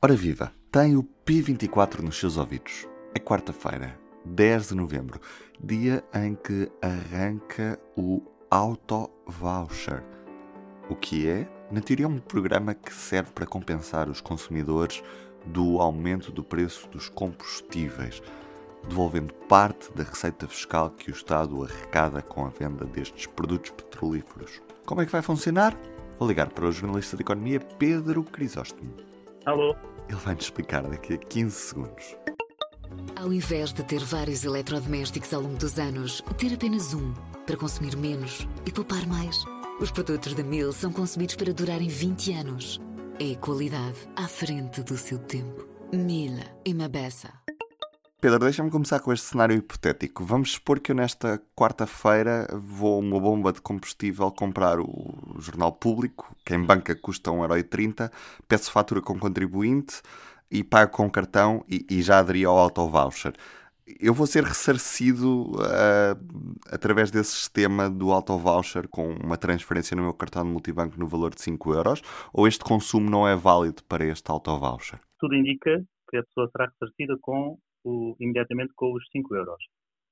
Ora viva, tem o P24 nos seus ouvidos. É quarta-feira, 10 de novembro, dia em que arranca o Auto Voucher. O que é? Na teoria, é um programa que serve para compensar os consumidores do aumento do preço dos combustíveis, devolvendo parte da receita fiscal que o Estado arrecada com a venda destes produtos petrolíferos. Como é que vai funcionar? Vou ligar para o jornalista de economia Pedro Crisóstomo. Alô? Ele vai-nos explicar daqui a 15 segundos. Ao invés de ter vários eletrodomésticos ao longo dos anos, ter apenas um para consumir menos e poupar mais. Os produtos da Mil são concebidos para durarem 20 anos. É qualidade à frente do seu tempo. Mil e uma beça. Pedro, deixa-me começar com este cenário hipotético. Vamos supor que eu nesta quarta-feira vou a uma bomba de combustível comprar o jornal público, que em banca custa 1,30€, peço fatura com contribuinte e pago com cartão e, e já aderi ao auto voucher. Eu vou ser ressarcido uh, através desse sistema do auto voucher com uma transferência no meu cartão de multibanco no valor de 5 euros ou este consumo não é válido para este auto voucher? Tudo indica que a pessoa será ressarcida com o, imediatamente com os 5 euros.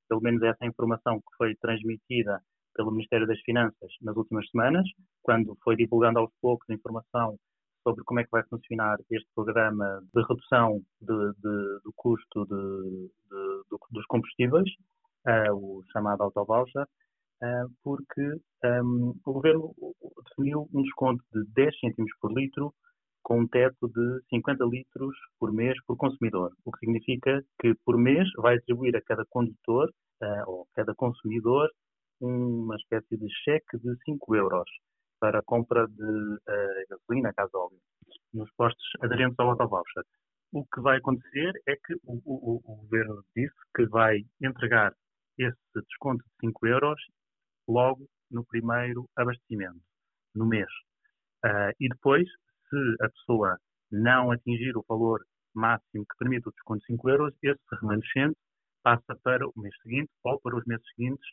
Pelo menos essa é informação que foi transmitida pelo Ministério das Finanças nas últimas semanas, quando foi divulgando aos poucos a informação sobre como é que vai funcionar este programa de redução de, de, do custo de, dos combustíveis, uh, o chamado autovoucher, uh, porque um, o governo definiu um desconto de 10 cêntimos por litro com um teto de 50 litros por mês por consumidor, o que significa que por mês vai atribuir a cada condutor uh, ou cada consumidor uma espécie de cheque de 5 euros para a compra de uh, gasolina, gasóleo, nos postos aderentes ao autovoucher. O que vai acontecer é que o, o, o, governo disse que vai entregar esse desconto de 5 euros logo no primeiro abastecimento, no mês. Uh, e depois, se a pessoa não atingir o valor máximo que permite o desconto de 5 euros, esse remanescente passa para o mês seguinte ou para os meses seguintes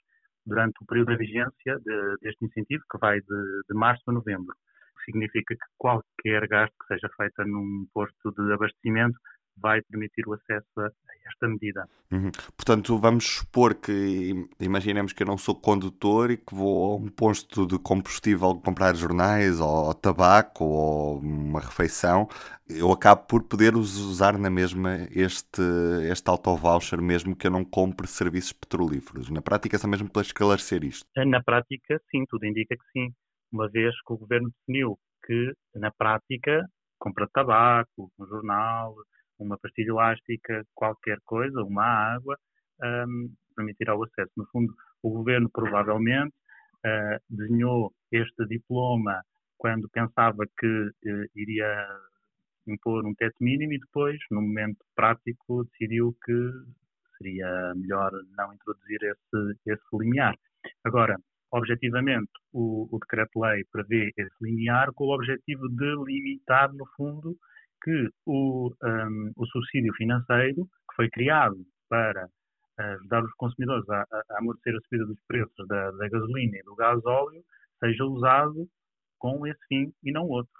durante o período da vigência de, deste incentivo, que vai de, de março a novembro. Significa que qualquer gasto que seja feito num posto de abastecimento vai permitir o acesso a esta medida. Uhum. Portanto, vamos supor que, imaginemos que eu não sou condutor e que vou a um posto de combustível comprar jornais ou tabaco ou uma refeição, eu acabo por poder usar na mesma este, este auto-voucher mesmo que eu não compre serviços petrolíferos. Na prática, só mesmo para esclarecer isto. Na prática, sim, tudo indica que sim. Uma vez que o governo definiu que, na prática, compra tabaco, um jornal, uma pastilha elástica, qualquer coisa, uma água, um, permitirá o acesso. No fundo, o governo provavelmente uh, desenhou este diploma quando pensava que uh, iria impor um teto mínimo e depois, no momento prático, decidiu que seria melhor não introduzir esse, esse limiar. Agora, objetivamente, o, o decreto-lei prevê esse limiar com o objetivo de limitar, no fundo, que o, um, o subsídio financeiro, que foi criado para ajudar os consumidores a, a amortecer a subida dos preços da, da gasolina e do gás óleo, seja usado com esse fim e não outro.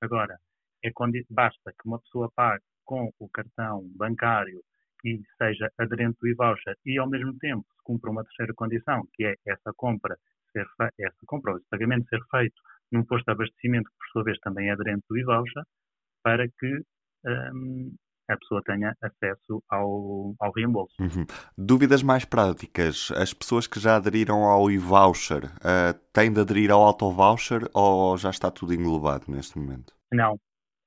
Agora, é basta que uma pessoa pague com o cartão bancário e seja aderente do e-voucher e, ao mesmo tempo, se cumpra uma terceira condição, que é essa compra ser essa compra, esse pagamento ser feito num posto de abastecimento que, por sua vez, também é aderente do e-voucher, para que um, a pessoa tenha acesso ao, ao reembolso. Uhum. Dúvidas mais práticas. As pessoas que já aderiram ao e-voucher uh, têm de aderir ao auto-voucher ou já está tudo englobado neste momento? Não.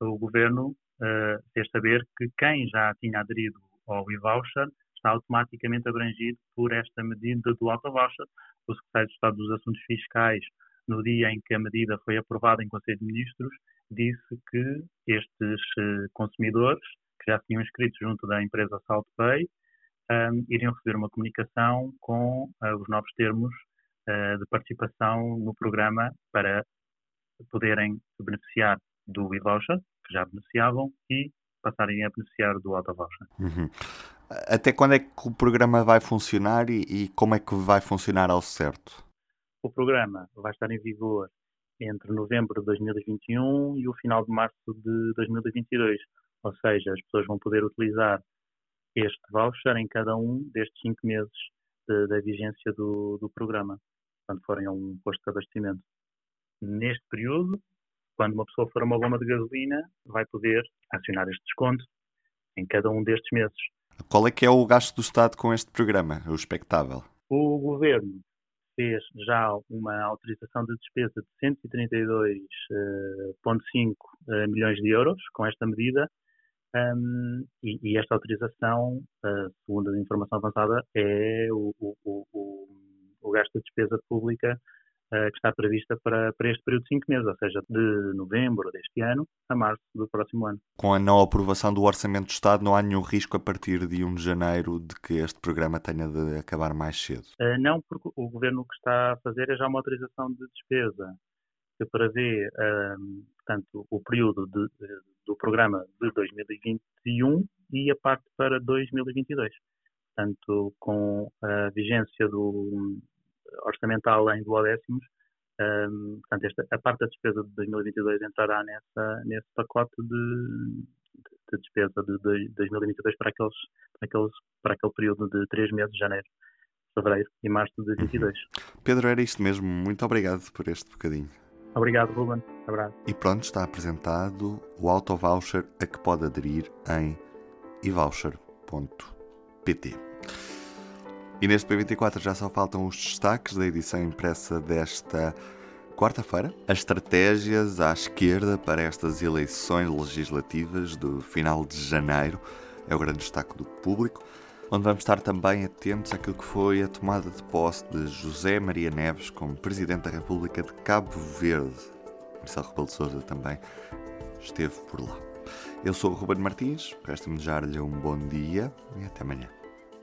O governo uh, fez saber que quem já tinha aderido ao e-voucher está automaticamente abrangido por esta medida do auto-voucher. O Secretário de Estado dos Assuntos Fiscais, no dia em que a medida foi aprovada em Conselho de Ministros, disse que estes uh, consumidores, que já tinham inscrito junto da empresa SaltPay, um, iriam receber uma comunicação com uh, os novos termos uh, de participação no programa para poderem beneficiar do e-voucher, que já beneficiavam, e passarem a beneficiar do auto-voucher. Uhum. Até quando é que o programa vai funcionar e, e como é que vai funcionar ao certo? O programa vai estar em vigor entre novembro de 2021 e o final de março de 2022. Ou seja, as pessoas vão poder utilizar este voucher em cada um destes cinco meses da vigência do, do programa, quando forem a um posto de abastecimento. Neste período, quando uma pessoa for a uma bomba de gasolina, vai poder acionar este desconto em cada um destes meses. Qual é que é o gasto do Estado com este programa, o expectável? O Governo fez já uma autorização de despesa de 132,5 eh, eh, milhões de euros com esta medida um, e, e, esta autorização, uh, segundo a informação avançada, é o, o, o, o gasto de despesa pública que está prevista para, para este período de cinco meses, ou seja, de novembro deste ano a março do próximo ano. Com a não aprovação do Orçamento do Estado, não há nenhum risco a partir de 1 de janeiro de que este programa tenha de acabar mais cedo? Uh, não, porque o Governo o que está a fazer é já uma autorização de despesa que prevê, um, portanto, o período de, de, do programa de 2021 e a parte para 2022. Portanto, com a vigência do orçamental em duodécimos, um, portanto, esta, a parte da despesa de 2022 entrará nessa, nesse pacote de, de despesa de, de 2022 para, aqueles, para, aqueles, para aquele período de três meses, janeiro, fevereiro e março de 2022. Uhum. Pedro, era isto mesmo. Muito obrigado por este bocadinho. Obrigado, Ruben. Abraço. E pronto, está apresentado o auto-voucher a que pode aderir em evoucher.pt. E neste P24 já só faltam os destaques da edição impressa desta quarta-feira. As estratégias à esquerda para estas eleições legislativas do final de janeiro é o grande destaque do público, onde vamos estar também atentos àquilo que foi a tomada de posse de José Maria Neves como Presidente da República de Cabo Verde. Marcelo Rebelo de Sousa também esteve por lá. Eu sou o Ruben Martins, resta-me desejar-lhe um bom dia e até amanhã.